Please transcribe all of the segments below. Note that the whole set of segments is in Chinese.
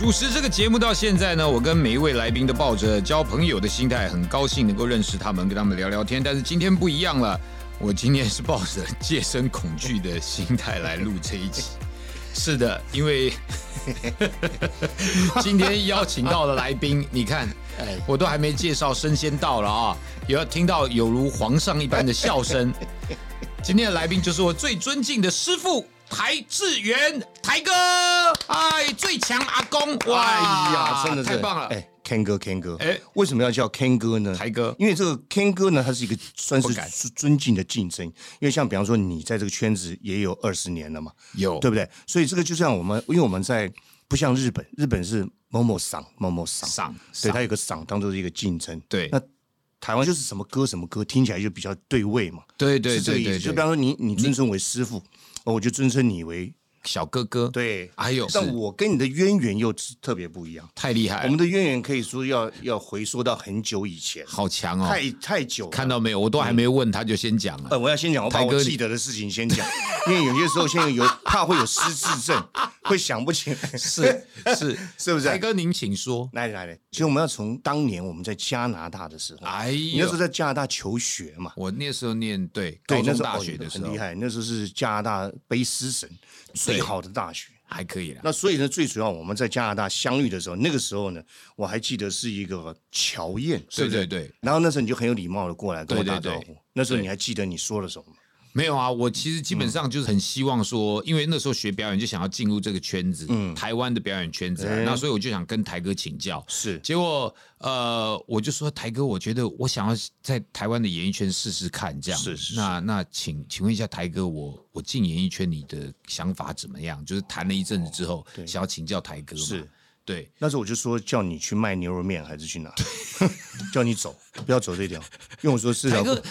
主持这个节目到现在呢，我跟每一位来宾都抱着交朋友的心态，很高兴能够认识他们，跟他们聊聊天。但是今天不一样了，我今天是抱着 戒身恐惧的心态来录这一集。是的，因为 今天邀请到的来宾，你看，我都还没介绍，声先到了啊，也要听到有如皇上一般的笑声。今天的来宾就是我最尊敬的师傅。台志源，台哥，哎，最强阿公，哇呀，真的太棒了，哎，Ken 哥，Ken 哥，哎，为什么要叫 Ken 哥呢？台哥，因为这个 Ken 哥呢，他是一个算是尊敬的竞争，因为像比方说你在这个圈子也有二十年了嘛，有，对不对？所以这个就像我们，因为我们在不像日本，日本是某某赏某某赏。赏，对他有个赏当做是一个竞争，对，那台湾就是什么歌什么歌，听起来就比较对味嘛，对对对对，就比方说你你尊称为师傅。我就尊称你为小哥哥，对，还有，但我跟你的渊源又特别不一样，太厉害。我们的渊源可以说要要回溯到很久以前，好强哦，太太久。看到没有？我都还没问他就先讲了。呃，我要先讲，我把我记得的事情先讲，因为有些时候现在有怕会有失智症，会想不起来。是是 是不是？台哥，您请说。来来来，其实我们要从当年我们在加拿大的时候，哎，你那时候在加拿大求学嘛？我那时候念对高中大学的时候很厉害，那时候是加拿大背诗神。最好的大学还可以了。那所以呢，最主要我们在加拿大相遇的时候，那个时候呢，我还记得是一个乔宴，对对对。然后那时候你就很有礼貌的过来跟我打招呼。那时候你还记得你说了什么吗？没有啊，我其实基本上就是很希望说，因为那时候学表演就想要进入这个圈子，嗯，台湾的表演圈子，那所以我就想跟台哥请教。是，结果呃，我就说台哥，我觉得我想要在台湾的演艺圈试试看，这样。是是。那那请请问一下台哥，我我进演艺圈你的想法怎么样？就是谈了一阵子之后，想要请教台哥。是。对，那时候我就说叫你去卖牛肉面还是去哪？叫你走，不要走这条。因为我说是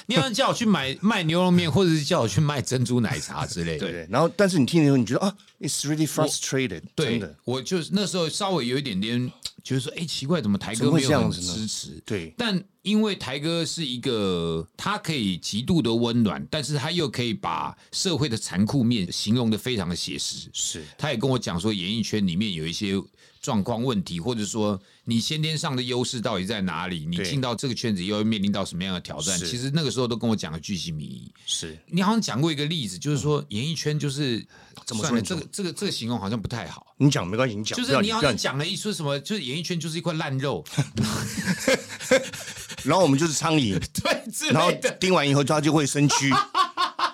你要叫我去买卖牛肉面，或者是叫我去卖珍珠奶茶之类的。对，然后但是你听的时候，你觉得啊，it's really frustrated。对，我就是那时候稍微有一点点，就是说，哎，奇怪，怎么台哥没有很支持？对，但因为台哥是一个，他可以极度的温暖，但是他又可以把社会的残酷面形容的非常的写实。是，他也跟我讲说，演艺圈里面有一些。状况问题，或者说你先天上的优势到底在哪里？你进到这个圈子又会面临到什么样的挑战？其实那个时候都跟我讲了巨细靡遗。是你好像讲过一个例子，就是说演艺圈就是怎么说？这个这个这个形容好像不太好。你讲没关系，你讲就是你好像讲了一说什么，就是演艺圈就是一块烂肉 然后我们就是苍蝇，对，然后叮完以后它就会生蛆。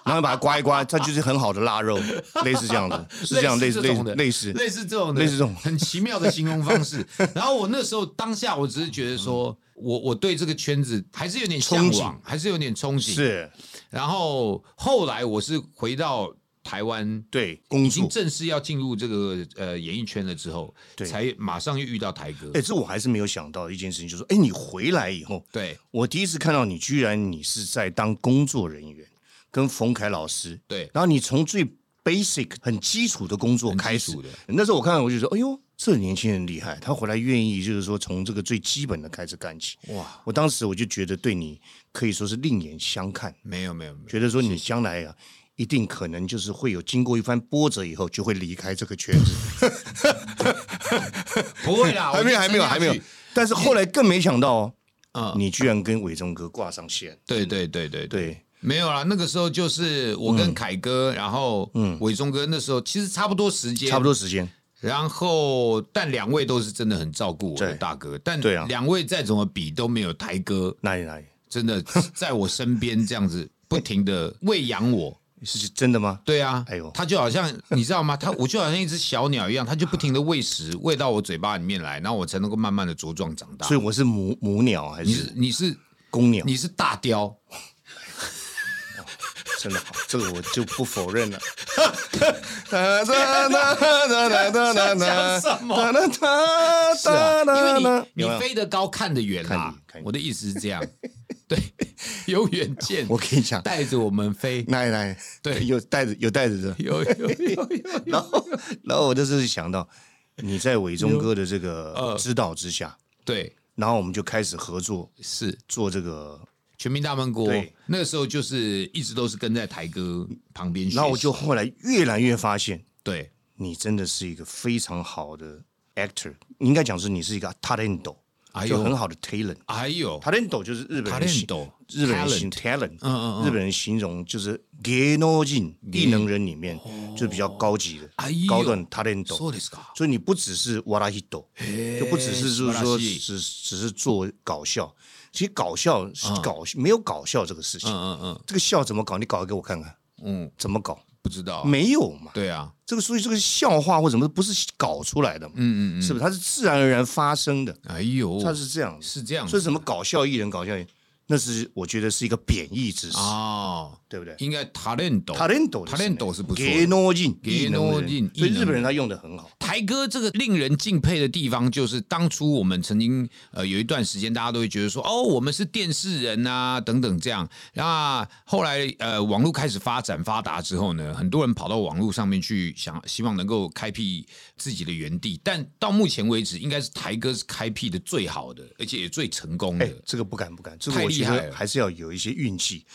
然后把它刮一刮，它就是很好的腊肉，类似这样的，是这样类似类似类似类似。这种类似这种。很奇妙的形容方式。然后我那时候当下，我只是觉得说，我我对这个圈子还是有点向往，还是有点憧憬。是。然后后来我是回到台湾，对，工作。正式要进入这个呃演艺圈了之后，才马上又遇到台哥。哎，这我还是没有想到的一件事情，就是说，哎，你回来以后，对。我第一次看到你，居然你是在当工作人员。跟冯凯老师。对，然后你从最 basic 很基础的工作开始。的，那时候我看到我就说，哎呦，这年轻人厉害，他回来愿意就是说从这个最基本的开始干起。哇，我当时我就觉得对你可以说是另眼相看。没有没有，觉得说你将来啊，一定可能就是会有经过一番波折以后，就会离开这个圈子。不会啦，还没有还没有还没有，但是后来更没想到哦，啊，你居然跟伟忠哥挂上线。对对对对对。没有啦，那个时候就是我跟凯哥，然后嗯。伟忠哥那时候其实差不多时间，差不多时间。然后，但两位都是真的很照顾我的大哥，但两位再怎么比都没有台哥。哪里哪里，真的在我身边这样子不停的喂养我，是真的吗？对啊，哎呦，它就好像你知道吗？它我就好像一只小鸟一样，它就不停的喂食，喂到我嘴巴里面来，然后我才能够慢慢的茁壮长大。所以我是母母鸟还是？你是公鸟？你是大雕。真的好，这个我就不否认了。讲什么？是啊，呢呢，你飞得高看得远啦。我的意思是这样，对，有远见。我跟你讲，带着我们飞，来来，对，有带着有带着的，有有有。然后然后我就是想到你在伟忠哥的这个指导之下，对，然后我们就开始合作，是做这个。全民大闷锅，那个时候就是一直都是跟在台哥旁边。然后我就后来越来越发现，对你真的是一个非常好的 actor，应该讲是你是一个 talent，就很好的 talent。哎呦。talent 就是日本人形容日本人形 talent，嗯嗯日本人形容就是芸能人艺能人里面就是比较高级的高端 talent。所以你不只是哇啦一抖，就不只是就是说只只是做搞笑。其实搞笑是搞没有搞笑这个事情，嗯嗯嗯，这个笑怎么搞？你搞给我看看，嗯，怎么搞？不知道，没有嘛？对啊，这个所以这个笑话或什么不是搞出来的嘛？嗯嗯嗯，是不是？它是自然而然发生的。哎呦，它是这样，是这样。所以什么搞笑艺人搞笑？那是我觉得是一个贬义之词哦，对不对？应该 talent，talent，talent 是不错，芸能人，芸能人，所以日本人他用的很好。台哥这个令人敬佩的地方，就是当初我们曾经呃有一段时间，大家都会觉得说，哦，我们是电视人啊，等等这样。那后来呃网络开始发展发达之后呢，很多人跑到网络上面去想，希望能够开辟自己的园地。但到目前为止，应该是台哥是开辟的最好的，而且也最成功的。这个不敢不敢，这个我觉得还是要有一些运气。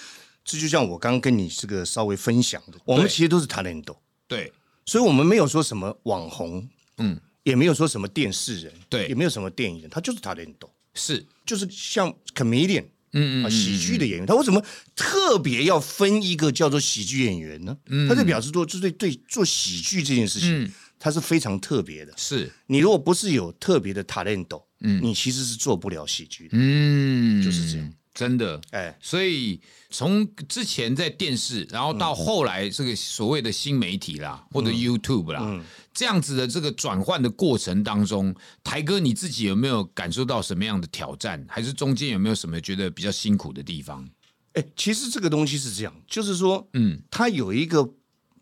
这就像我刚刚跟你这个稍微分享的，我们其实都是 talent，对。所以，我们没有说什么网红，嗯，也没有说什么电视人，对，也没有什么电影人，他就是 talent，是，就是像 comedian，嗯嗯，喜剧的演员，他为什么特别要分一个叫做喜剧演员呢？嗯，他就表示说，就对对做喜剧这件事情，他是非常特别的。是。你如果不是有特别的 talent，嗯，你其实是做不了喜剧的。嗯，就是这样。真的，哎，所以从之前在电视，然后到后来这个所谓的新媒体啦，或者 YouTube 啦，这样子的这个转换的过程当中，台哥你自己有没有感受到什么样的挑战？还是中间有没有什么觉得比较辛苦的地方？哎，其实这个东西是这样，就是说，嗯，它有一个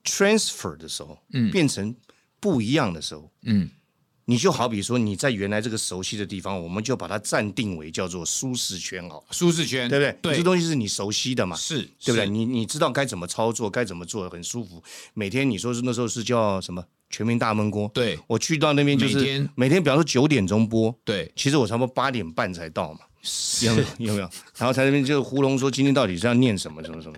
transfer 的时候，嗯，变成不一样的时候，嗯。你就好比说你在原来这个熟悉的地方，我们就把它暂定为叫做舒适圈哦，舒适圈，对不对？对，这东西是你熟悉的嘛，是，对不对？你你知道该怎么操作，该怎么做，很舒服。每天你说是那时候是叫什么全民大闷锅？对，我去到那边就是每天，每天比方说九点钟播，对，其实我差不多八点半才到嘛，有没有？有没有？然后在那边就糊弄说今天到底是要念什么什么什么。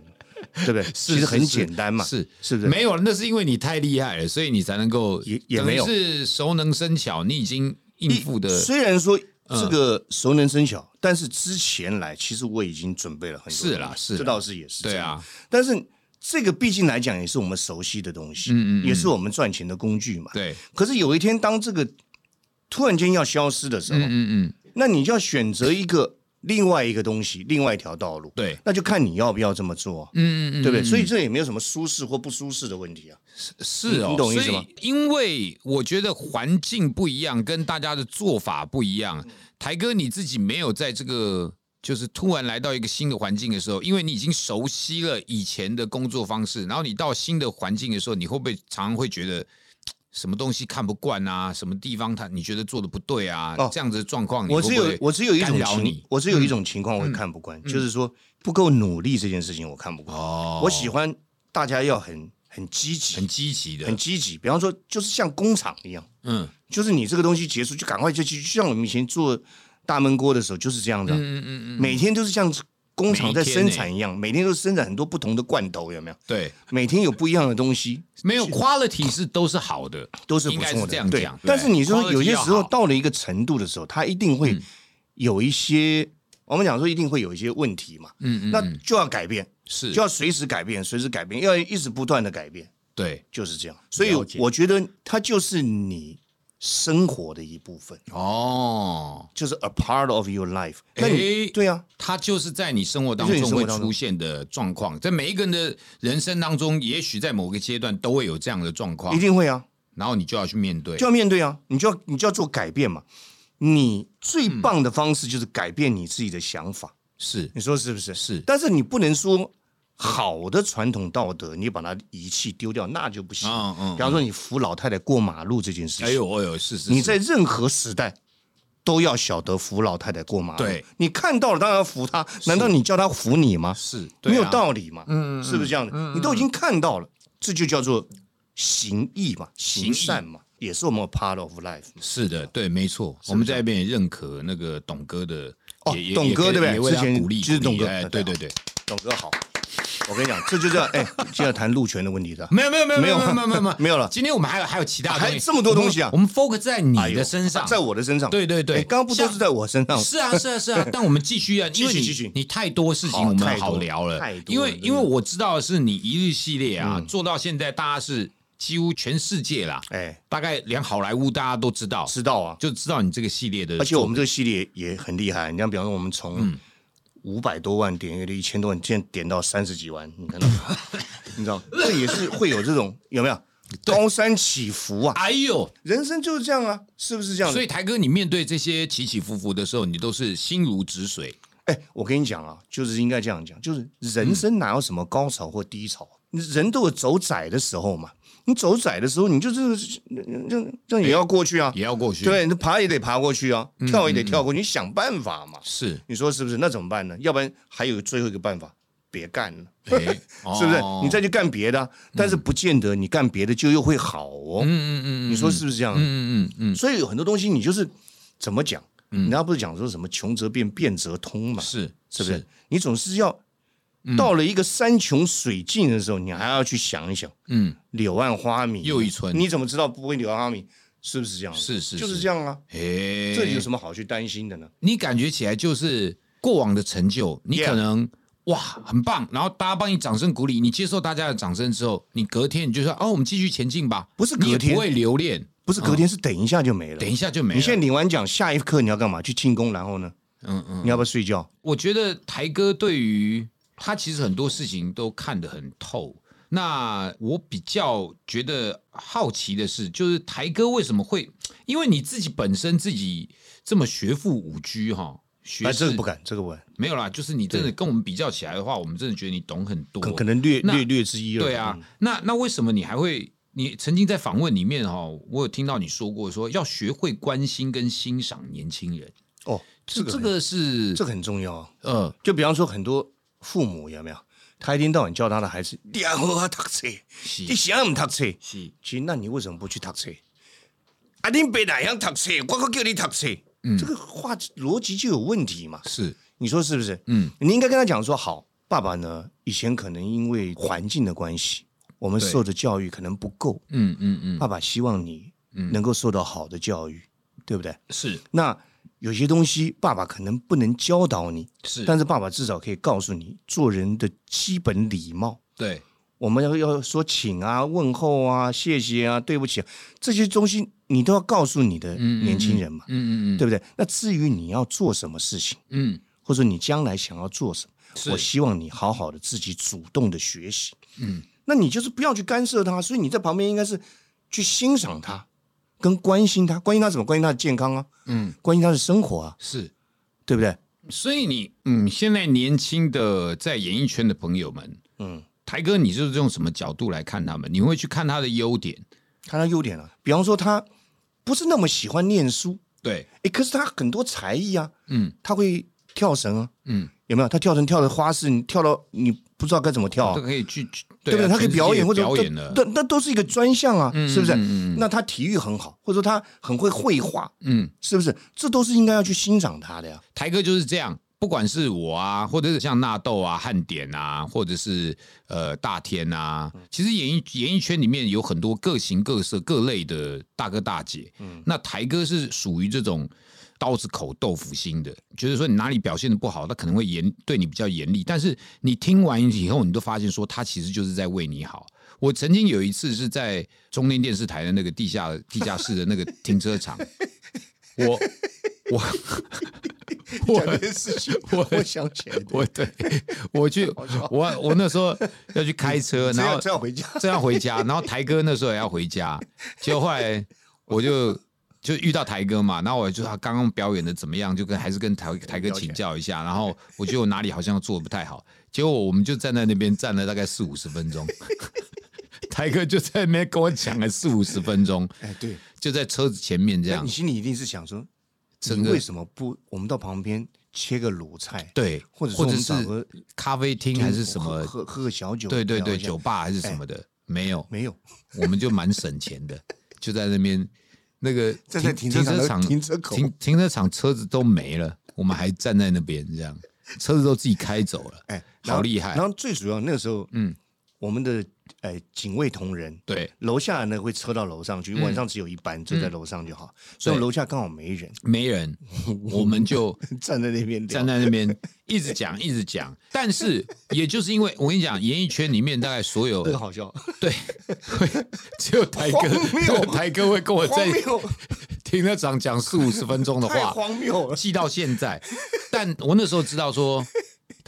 对不对？其实很简单嘛，是是不是？没有，那是因为你太厉害了，所以你才能够也也没有是熟能生巧，你已经应付的。虽然说这个熟能生巧，但是之前来其实我已经准备了很多。是啦，是这倒是也是对啊。但是这个毕竟来讲也是我们熟悉的东西，嗯嗯，也是我们赚钱的工具嘛。对。可是有一天当这个突然间要消失的时候，嗯嗯，那你就要选择一个。另外一个东西，另外一条道路，对，那就看你要不要这么做，嗯嗯嗯，对不对？所以这也没有什么舒适或不舒适的问题啊，是是哦，你懂意思吗？因为我觉得环境不一样，跟大家的做法不一样。台哥你自己没有在这个，就是突然来到一个新的环境的时候，因为你已经熟悉了以前的工作方式，然后你到新的环境的时候，你会不会常常会觉得？什么东西看不惯啊？什么地方他你觉得做的不对啊？这样子的状况，我只有我只有一种情，我只有一种情况我会看不惯，就是说不够努力这件事情我看不惯。哦，我喜欢大家要很很积极，很积极的，很积极。比方说，就是像工厂一样，嗯，就是你这个东西结束就赶快就去，就像我们以前做大闷锅的时候就是这样的，嗯嗯嗯，每天都是像工厂在生产一样，每天都生产很多不同的罐头，有没有？对，每天有不一样的东西。没有 quality 是都是好的，都是不错的。这样讲，但是你说有些时候到了一个程度的时候，它一定会有一些，我们讲说一定会有一些问题嘛。嗯嗯，那就要改变，是就要随时改变，随时改变，要一直不断的改变。对，就是这样。所以我觉得它就是你。生活的一部分哦，就是 a part of your life。哎，对啊，它就是在你生活当中会出现的状况，在每一个人的人生当中，也许在某个阶段都会有这样的状况，一定会啊。然后你就要去面对，就要面对啊，你就要你就要做改变嘛。你最棒的方式就是改变你自己的想法，是你说是不是？是，但是你不能说。好的传统道德，你把它遗弃丢掉，那就不行。嗯嗯。比方说，你扶老太太过马路这件事情，哎呦哎呦，是是。你在任何时代都要晓得扶老太太过马路。对，你看到了当然要扶她，难道你叫她扶你吗？是没有道理嘛？嗯，是不是这样的？你都已经看到了，这就叫做行义嘛，行善嘛，也是我们 part of life。是的，对，没错。我们在那边也认可那个董哥的，哦，董哥对不对？之前鼓励，就是董哥，哎对对对，董哥好。我跟你讲，这就叫哎，就要谈路权的问题的，没有没有没有没有没有没有 没有了。今天我们还有还有其他还有这么多东西啊，我们 focus 在你的身上，在我的身上。对对对，刚刚不都是在我身上？是啊是啊是啊，但我们继续啊，继续继续，你太多事情我们好聊了，因为因为我知道是你一日系列啊，做到现在大家是几乎全世界啦，哎，大概连好莱坞大家都知道，知道啊，就知道你这个系列的，而且我们这个系列也很厉害。你像比方说，我们从五百多万点阅率，一千多万，现在点到三十几万，你看到吗？你知道，这也是会有这种有没有高山起伏啊？哎呦，人生就是这样啊，是不是这样？所以台哥，你面对这些起起伏伏的时候，你都是心如止水。哎，我跟你讲啊，就是应该这样讲，就是人生哪有什么高潮或低潮？人都有走窄的时候嘛。你走窄的时候，你就是这这也要过去啊，也要过去。对，你爬也得爬过去啊，跳也得跳过去，你想办法嘛。是，你说是不是？那怎么办呢？要不然还有最后一个办法，别干了，是不是？你再去干别的，但是不见得你干别的就又会好哦。嗯嗯嗯，你说是不是这样？嗯嗯嗯。所以有很多东西，你就是怎么讲？人家不是讲说什么穷则变，变则通嘛？是，是不是？你总是要。到了一个山穷水尽的时候，你还要去想一想，嗯，柳暗花明又一村，你怎么知道不会柳暗花明？是不是这样？是是，就是这样啊。哎，这有什么好去担心的呢？你感觉起来就是过往的成就，你可能哇很棒，然后大家帮你掌声鼓励，你接受大家的掌声之后，你隔天你就说哦，我们继续前进吧。不是隔天不会留恋，不是隔天是等一下就没了，等一下就没了。你现在领完奖，下一刻你要干嘛？去庆功，然后呢？嗯嗯，你要不要睡觉？我觉得台哥对于。他其实很多事情都看得很透。那我比较觉得好奇的是，就是台哥为什么会？因为你自己本身自己这么学富五居哈，学这个不敢，这个不敢。没有啦，就是你真的跟我们比较起来的话，我们真的觉得你懂很多，可能略略略之一对啊，那那为什么你还会？你曾经在访问里面哈，我有听到你说过，说要学会关心跟欣赏年轻人。哦，这这个是这很重要。嗯，就比方说很多。父母有没有？他一天到晚叫他的孩子，你要好好读书，你想唔读书？是，其实那你为什么不去读书？啊，你别哪样读书，我可叫你读书。嗯，这个话逻辑就有问题嘛。是，你说是不是？嗯，你应该跟他讲说，好，爸爸呢，以前可能因为环境的关系，我们受的教育可能不够。嗯嗯嗯，爸爸希望你能够受到好的教育，对不对？是，那。有些东西爸爸可能不能教导你，是，但是爸爸至少可以告诉你做人的基本礼貌。对，我们要要说请啊、问候啊、谢谢啊、对不起啊，这些东西你都要告诉你的年轻人嘛，嗯嗯嗯，对不对？那至于你要做什么事情，嗯，或者你将来想要做什么，我希望你好好的自己主动的学习，嗯，那你就是不要去干涉他，所以你在旁边应该是去欣赏他。跟关心他，关心他什么？关心他的健康啊，嗯，关心他的生活啊，是，对不对？所以你，嗯，现在年轻的在演艺圈的朋友们，嗯，台哥，你是用什么角度来看他们？你会去看他的优点，看他优点啊？比方说，他不是那么喜欢念书，对，哎，可是他很多才艺啊，嗯，他会跳绳啊，嗯，有没有？他跳绳跳的花式，你跳到你不知道该怎么跳，都可以去。对不对？他可以表演或者表演的那都是一个专项啊，是不是？那他体育很好，或者说他很会绘画，嗯，是不是？这都是应该要去欣赏他的呀。台哥就是这样，不管是我啊，或者是像纳豆啊、汉典啊，或者是呃大天啊，其实演艺演艺圈里面有很多各形各色、各类的大哥大姐。嗯，那台哥是属于这种。刀子口豆腐心的，觉得说你哪里表现的不好，他可能会严对你比较严厉。但是你听完以后，你都发现说他其实就是在为你好。我曾经有一次是在中天电视台的那个地下地下室的那个停车场，我我我的事情，我我想起来，我对我去我我那时候要去开车，然后正要回家，正要回家，然后台哥那时候也要回家，结果后来我就。就遇到台哥嘛，然后我就他刚刚表演的怎么样，就跟还是跟台台哥请教一下，然后 我觉得我哪里好像做的不太好，结果我们就站在那边站了大概四五十分钟，台哥就在那边跟我讲了四五十分钟，哎，对，就在车子前面这样，你心里一定是想说，你为什么不我们到旁边切个卤菜？对，或者或者是咖啡厅还是什么，喝喝个小酒？对对对，酒吧还是什么的，没有。没有，我们就蛮省钱的，就在那边那个在停车场停车口停停车场车子都没了，我们还站在那边这样，车子都自己开走了，哎，好厉害！然后最主要那个时候，嗯，我们的。哎，警卫同仁，对，楼下呢会车到楼上去，晚上只有一班，就在楼上就好。所以楼下刚好没人，没人，我们就 站在那边，站在那边一直讲，一直讲。但是，也就是因为我跟你讲，演艺圈里面大概所有，这个好笑，对，只有台哥，台哥会跟我在停车场讲四五十分钟的话，荒谬了，记到现在。但我那时候知道说。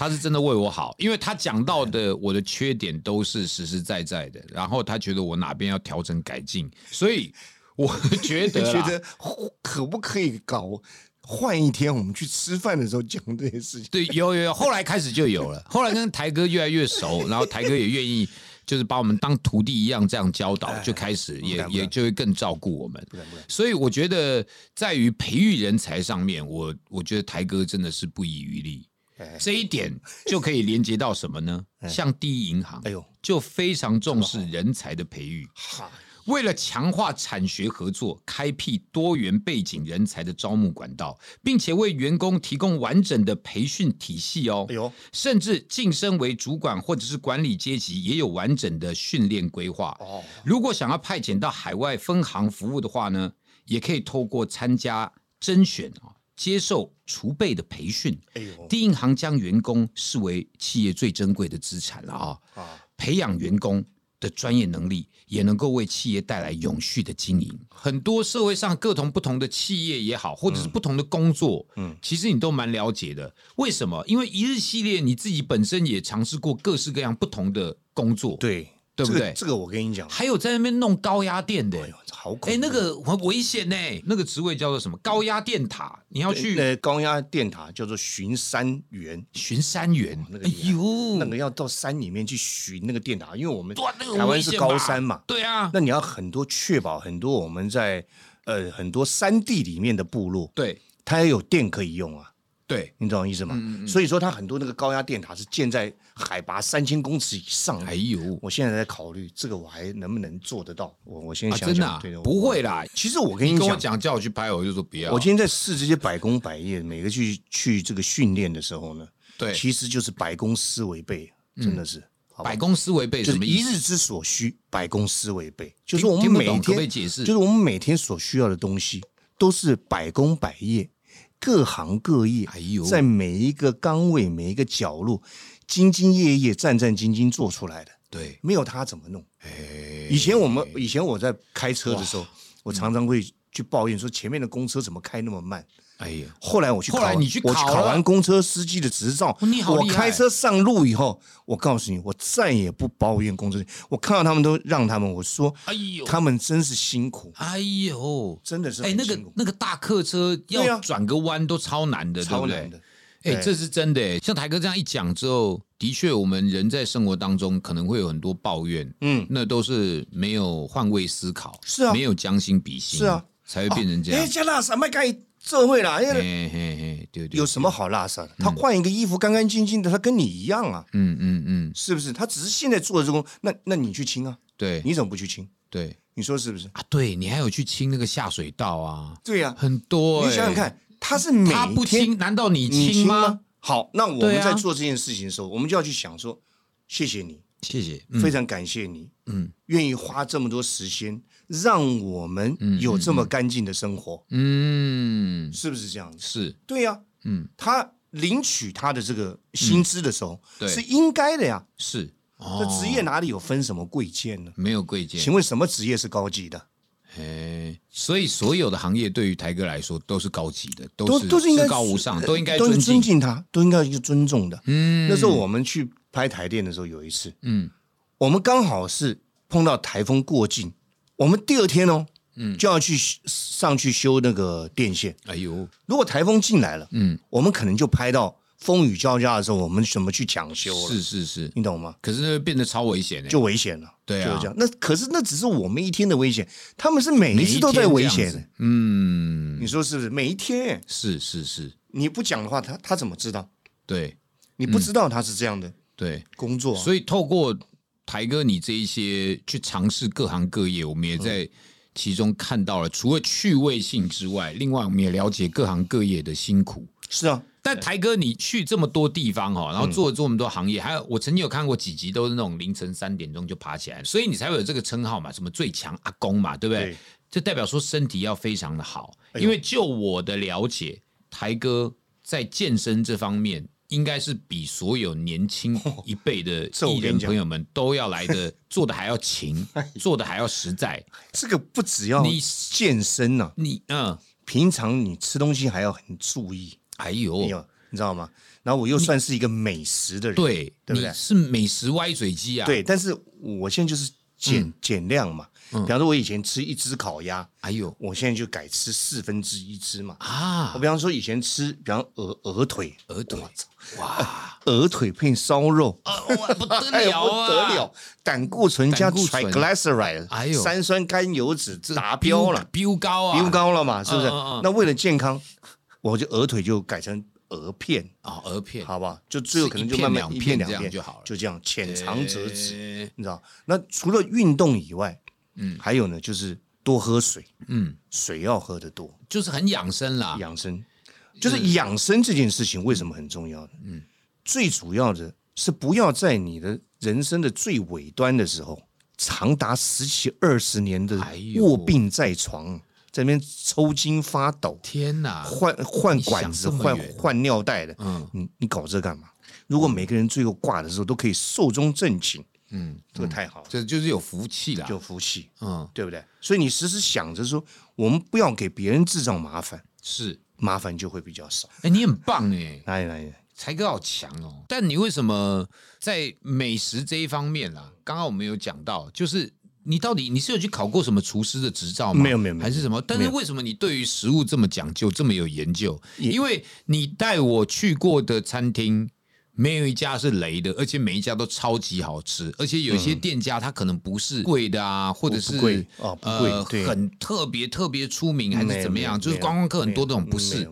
他是真的为我好，因为他讲到的我的缺点都是实实在在的，然后他觉得我哪边要调整改进，所以我觉得 觉得可不可以搞换一天我们去吃饭的时候讲这些事情？对，有有有，后来开始就有了，后来跟台哥越来越熟，然后台哥也愿意就是把我们当徒弟一样这样教导，就开始也也就会更照顾我们。所以我觉得在于培育人才上面，我我觉得台哥真的是不遗余力。这一点就可以连接到什么呢？像第一银行，哎呦，就非常重视人才的培育。为了强化产学合作，开辟多元背景人才的招募管道，并且为员工提供完整的培训体系哦。哎呦，甚至晋升为主管或者是管理阶级，也有完整的训练规划。哦，如果想要派遣到海外分行服务的话呢，也可以透过参加甄选啊。接受储备的培训，哎呦，第一银行将员工视为企业最珍贵的资产了啊！啊，培养员工的专业能力，也能够为企业带来永续的经营。很多社会上各同不同的企业也好，或者是不同的工作，嗯，其实你都蛮了解的。为什么？因为一日系列你自己本身也尝试过各式各样不同的工作，对。对不对？这个我跟你讲，还有在那边弄高压电的，哎呦好恐！哎，那个很危险呢。那个职位叫做什么？高压电塔，你要去？呃，高压电塔叫做巡山员，巡山员。那个，哎呦，那个要到山里面去巡那个电塔，因为我们台湾是高山嘛，对啊。那你要很多确保很多我们在呃很多山地里面的部落，对，它也有电可以用啊。对，你懂我意思吗？所以说，它很多那个高压电塔是建在海拔三千公尺以上。哎呦，我现在在考虑这个，我还能不能做得到？我我先想想，真的不会啦。其实我跟你讲，叫我去拍，我就说不要。我今天在试这些百工百业，每个去去这个训练的时候呢，对，其实就是百工思维备，真的是百工思维备，就是一日之所需，百工思维备，就是我们每天解释，就是我们每天所需要的东西，都是百工百业。各行各业，在每一个岗位、每一个角落，兢兢业业、战战兢兢做出来的。对，没有他怎么弄？以前我们以前我在开车的时候，我常常会去抱怨说，前面的公车怎么开那么慢？哎呀！后来我去考，你去考，我考完公车司机的执照，我开车上路以后，我告诉你，我再也不抱怨公车。我看到他们都让他们，我说，哎呦，他们真是辛苦，哎呦，真的是，哎，那个那个大客车要转个弯都超难的，对不对？哎，这是真的。像台哥这样一讲之后，的确，我们人在生活当中可能会有很多抱怨，嗯，那都是没有换位思考，是啊，没有将心比心，是啊，才会变成这样。哎，加拉什？社会啦，因为有什么好拉撒的？他换一个衣服，干干净净的，他跟你一样啊。嗯嗯嗯，是不是？他只是现在做的这个，那那你去清啊？对，你怎么不去清？对，你说是不是啊？对你还有去清那个下水道啊？对呀，很多。你想想看，他是每他不清，难道你清吗？好，那我们在做这件事情的时候，我们就要去想说，谢谢你，谢谢，非常感谢你，嗯，愿意花这么多时间。让我们有这么干净的生活，嗯，是不是这样子？是对呀，嗯，他领取他的这个薪资的时候，是应该的呀。是，这职业哪里有分什么贵贱呢？没有贵贱。请问什么职业是高级的？哎，所以所有的行业对于台哥来说都是高级的，都是都是应该高无上，都应该尊敬他，都应该去尊重的。嗯，那时候我们去拍台电的时候，有一次，嗯，我们刚好是碰到台风过境。我们第二天哦，嗯，就要去上去修那个电线。哎呦，如果台风进来了，嗯，我们可能就拍到风雨交加的时候，我们怎么去抢修了？是是是，你懂吗？可是变得超危险，就危险了。对啊，就是这样。那可是那只是我们一天的危险，他们是每一次都在危险。嗯，你说是不是？每一天是是是，你不讲的话，他他怎么知道？对，你不知道他是这样的。对，工作。所以透过台哥你这一些去尝试各行各业，我们也在其中看到了，除了趣味性之外，另外我们也了解各行各业的辛苦。是啊。但台哥，你去这么多地方哈，然后做了这么多行业，还有我曾经有看过几集，都是那种凌晨三点钟就爬起来，所以你才会有这个称号嘛，什么最强阿公嘛，对不对？这代表说身体要非常的好，因为就我的了解，台哥在健身这方面，应该是比所有年轻一辈的艺人朋友们都要来的 做的还要勤，做的还要实在。这个不只要你健身呐，你嗯，平常你吃东西还要很注意。哎呦，你知道吗？然后我又算是一个美食的人，对，对不对？是美食歪嘴鸡啊。对，但是我现在就是减减量嘛。比方说，我以前吃一只烤鸭，哎呦，我现在就改吃四分之一只嘛。啊，我比方说以前吃，比方鹅鹅腿，鹅腿，哇，鹅腿配烧肉，不得了啊，不得了，胆固醇加 triglyceride，哎呦，三酸甘油脂达标了，飙高啊，飙高了嘛，是不是？那为了健康。我就鹅腿就改成鹅片啊，鹅片，好不好？就最后可能就慢慢一片两片就好了，就这样浅尝辄止，你知道？那除了运动以外，嗯，还有呢，就是多喝水，嗯，水要喝得多，就是很养生啦。养生就是养生这件事情为什么很重要呢？嗯，最主要的是不要在你的人生的最尾端的时候，长达十几二十年的卧病在床。在那边抽筋发抖，天哪！换换管子，换换尿袋的，嗯，你你搞这干嘛？如果每个人最后挂的时候都可以寿终正寝，嗯，这个太好，这就是有福气了，有福气，嗯，对不对？所以你时时想着说，我们不要给别人制造麻烦，是麻烦就会比较少。哎，你很棒哎，来来，才哥好强哦！但你为什么在美食这一方面啊？刚刚我们有讲到，就是。你到底你是有去考过什么厨师的执照吗？没有没有，还是什么？但是为什么你对于食物这么讲究，这么有研究？因为你带我去过的餐厅，没有一家是雷的，而且每一家都超级好吃，而且有些店家他可能不是贵的啊，或者是贵哦不贵很特别特别出名还是怎么样？就是观光客很多那种不是，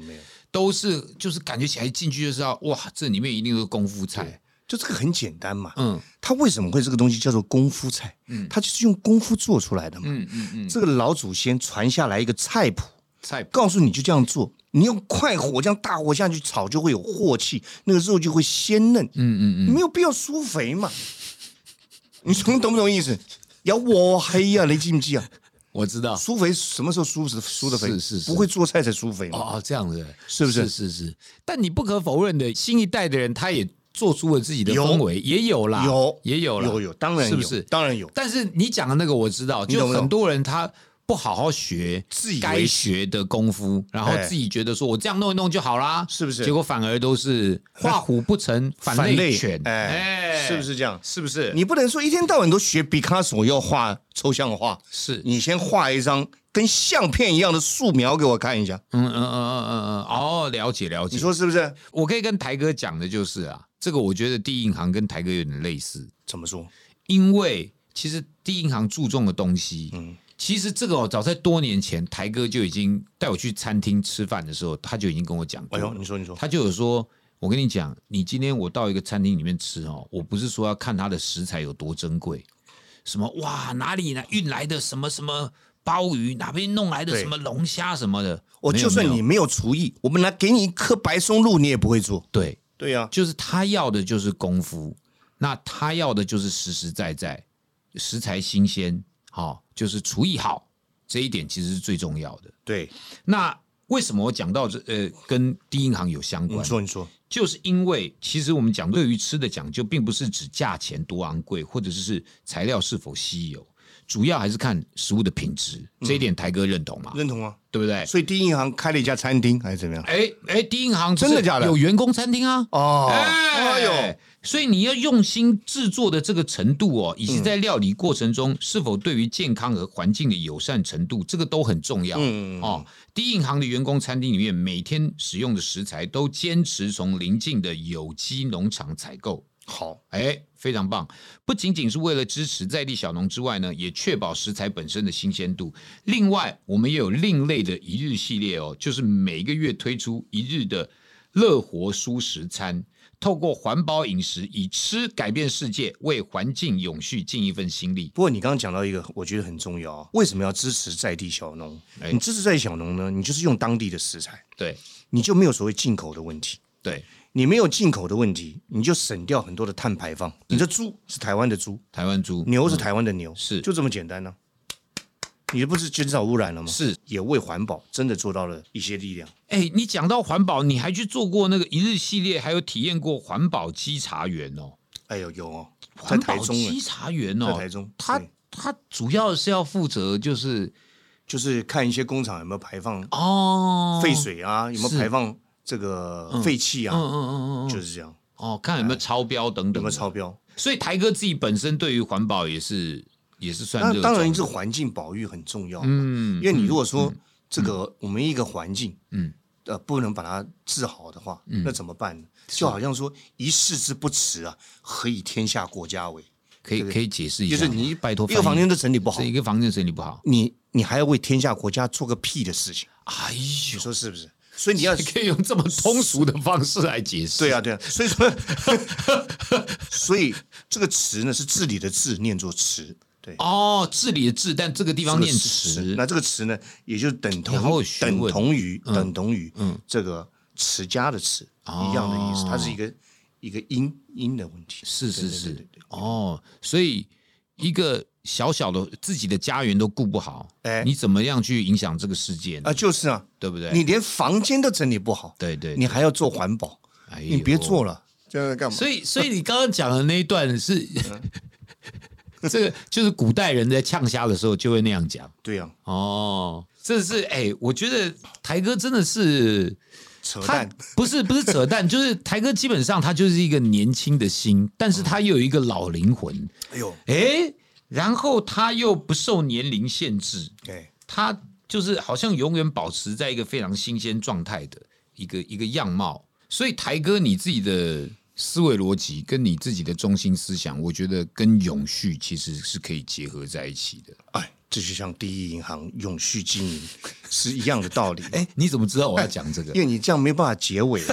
都是就是感觉起来进去就知道哇，这里面一定是功夫菜。就这个很简单嘛，嗯，他为什么会这个东西叫做功夫菜？嗯，他就是用功夫做出来的嘛，嗯嗯嗯，这个老祖先传下来一个菜谱，菜谱。告诉你就这样做，你用快火这样大火下去炒就会有镬气，那个肉就会鲜嫩，嗯嗯嗯，没有必要疏肥嘛，你懂懂不懂意思？要我黑呀，你记不记啊？我知道。疏肥什么时候疏是疏的肥，是是是，不会做菜才疏肥嘛，哦这样子。是不是？是是是，但你不可否认的，新一代的人他也。做出了自己的风味，也有啦，有也有啦，有有，当然是不是？当然有。但是你讲的那个我知道，就很多人他不好好学自己该学的功夫，然后自己觉得说我这样弄一弄就好啦，是不是？结果反而都是画虎不成反类犬，哎，是不是这样？是不是？你不能说一天到晚都学毕卡索要画抽象画，是你先画一张跟相片一样的素描给我看一下。嗯嗯嗯嗯嗯嗯，哦，了解了解。你说是不是？我可以跟台哥讲的就是啊。这个我觉得第一银行跟台哥有点类似，怎么说？因为其实第一银行注重的东西，嗯，其实这个哦早在多年前，台哥就已经带我去餐厅吃饭的时候，他就已经跟我讲过。哎呦，你说你说，他就有说，我跟你讲，你今天我到一个餐厅里面吃哦，我不是说要看它的食材有多珍贵，什么哇哪里呢运来的什么什么鲍鱼，哪边弄来的什么龙虾什么的，我就算你没有厨艺，我们来给你一颗白松露，你也不会做。对。对呀，就是他要的就是功夫，那他要的就是实实在在，食材新鲜，好，就是厨艺好，这一点其实是最重要的。对，那为什么我讲到这呃，跟第一行有相关？你说，你说，就是因为其实我们讲对于吃的讲究，并不是指价钱多昂贵，或者是材料是否稀有，主要还是看食物的品质，这一点台哥认同吗？认同啊，对不对？所以第一银行开了一家餐厅还是怎么样？哎哎，第一银行真的假的有员工餐厅啊？哦，哎呦，所以你要用心制作的这个程度哦，以及在料理过程中是否对于健康和环境的友善程度，这个都很重要。嗯哦，第一银行的员工餐厅里面，每天使用的食材都坚持从邻近的有机农场采购。好，哎，非常棒！不仅仅是为了支持在地小农之外呢，也确保食材本身的新鲜度。另外，我们也有另类的一日系列哦，就是每个月推出一日的乐活蔬食餐，透过环保饮食，以吃改变世界，为环境永续尽一份心力。不过你刚刚讲到一个，我觉得很重要啊。为什么要支持在地小农？你支持在地小农呢？你就是用当地的食材，对，你就没有所谓进口的问题。对。你没有进口的问题，你就省掉很多的碳排放。你的猪是台湾的猪，台湾猪；牛是台湾的牛，是就这么简单呢。你不是减少污染了吗？是，也为环保真的做到了一些力量。哎，你讲到环保，你还去做过那个一日系列，还有体验过环保稽查员哦。哎呦，有哦，环保稽查员哦，在台中，他他主要是要负责就是就是看一些工厂有没有排放哦废水啊，有没有排放。这个废气啊，嗯嗯嗯嗯，就是这样。哦，看有没有超标等等，有没有超标？所以台哥自己本身对于环保也是也是算，那当然这环境保育很重要，嗯，因为你如果说这个我们一个环境，嗯，呃，不能把它治好的话，那怎么办呢？就好像说一世之不辞啊，何以天下国家为？可以可以解释一下，就是你拜托一个房间都整理不好，一个房间整理不好，你你还要为天下国家做个屁的事情？哎呦，你说是不是？所以你要 可以用这么通俗的方式来解释。对啊，对啊。所以说，所以这个词呢是治理的治，念作词。对哦，治理的治，但这个地方念词。那这个词呢，也就等同等同于等同于嗯这个持家的持一样的意思。它是一个一个音音的问题。是是是。哦，所以一个。小小的自己的家园都顾不好，哎，你怎么样去影响这个世界呢？啊，就是啊，对不对？你连房间都整理不好，对对，你还要做环保，哎你别做了，这样干嘛？所以，所以你刚刚讲的那一段是，这个就是古代人在呛虾的时候就会那样讲，对呀，哦，这是哎，我觉得台哥真的是扯淡，不是不是扯淡，就是台哥基本上他就是一个年轻的心，但是他又有一个老灵魂，哎呦，哎。然后他又不受年龄限制，对，他就是好像永远保持在一个非常新鲜状态的一个一个样貌。所以台哥，你自己的思维逻辑跟你自己的中心思想，我觉得跟永续其实是可以结合在一起的。哎。这就像第一银行永续经营是一样的道理。哎，你怎么知道我要讲这个？因为你这样没办法结尾。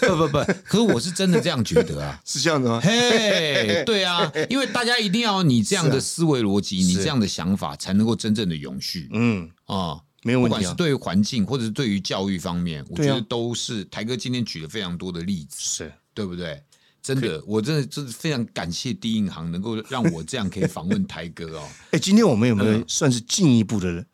不不不，可是我是真的这样觉得啊。是这样的吗？嘿，对啊，因为大家一定要你这样的思维逻辑，你这样的想法，才能够真正的永续。嗯啊，没有问题。不管是对于环境，或者是对于教育方面，我觉得都是台哥今天举了非常多的例子，是对不对？真的，我真的真是非常感谢第一银行能够让我这样可以访问台哥哦。哎，今天我们有没有算是进一步的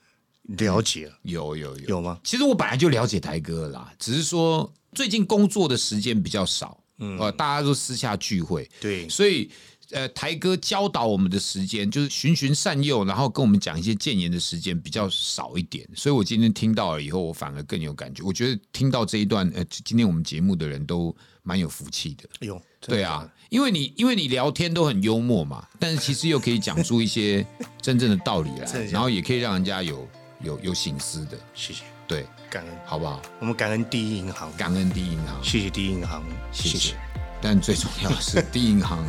了解？有有有有吗？其实我本来就了解台哥啦，只是说最近工作的时间比较少，嗯，呃，大家都私下聚会，对，所以呃，台哥教导我们的时间就是循循善诱，然后跟我们讲一些谏言的时间比较少一点，所以我今天听到了以后，我反而更有感觉。我觉得听到这一段，呃，今天我们节目的人都蛮有福气的。哎呦。对啊，因为你因为你聊天都很幽默嘛，但是其实又可以讲出一些 真正的道理来，然后也可以让人家有有有醒思的。谢谢，对，感恩，好不好？我们感恩第一银行，感恩第一银行，谢谢第一银行，谢谢。但最重要的是 第一银行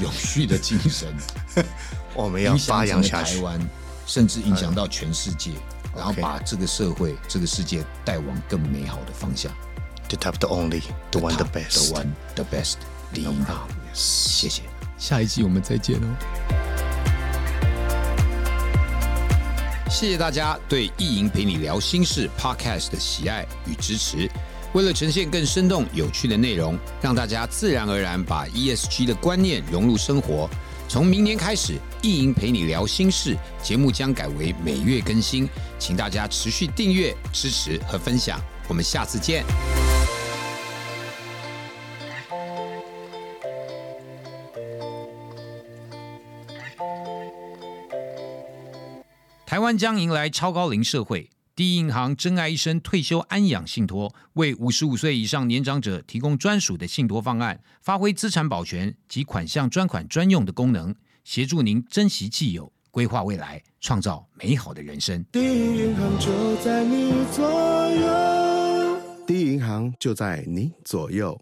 永续的精神，我们要发扬下去，台湾甚至影响到全世界，然后把这个社会、这个世界带往更美好的方向。The top, the only, the one, the best, the one, the best. 第一好，谢谢。下一期我们再见哦。谢谢大家对《意淫陪你聊心事》Podcast 的喜爱与支持。为了呈现更生动有趣的内容，让大家自然而然把 ESG 的观念融入生活，从明年开始，《意淫陪你聊心事》节目将改为每月更新，请大家持续订阅、支持和分享。我们下次见。湾将迎来超高龄社会。第一银行真爱一生退休安养信托，为五十五岁以上年长者提供专属的信托方案，发挥资产保全及款项专款专用的功能，协助您珍惜既有，规划未来，创造美好的人生。第一银行就在你左右，第一银行就在你左右。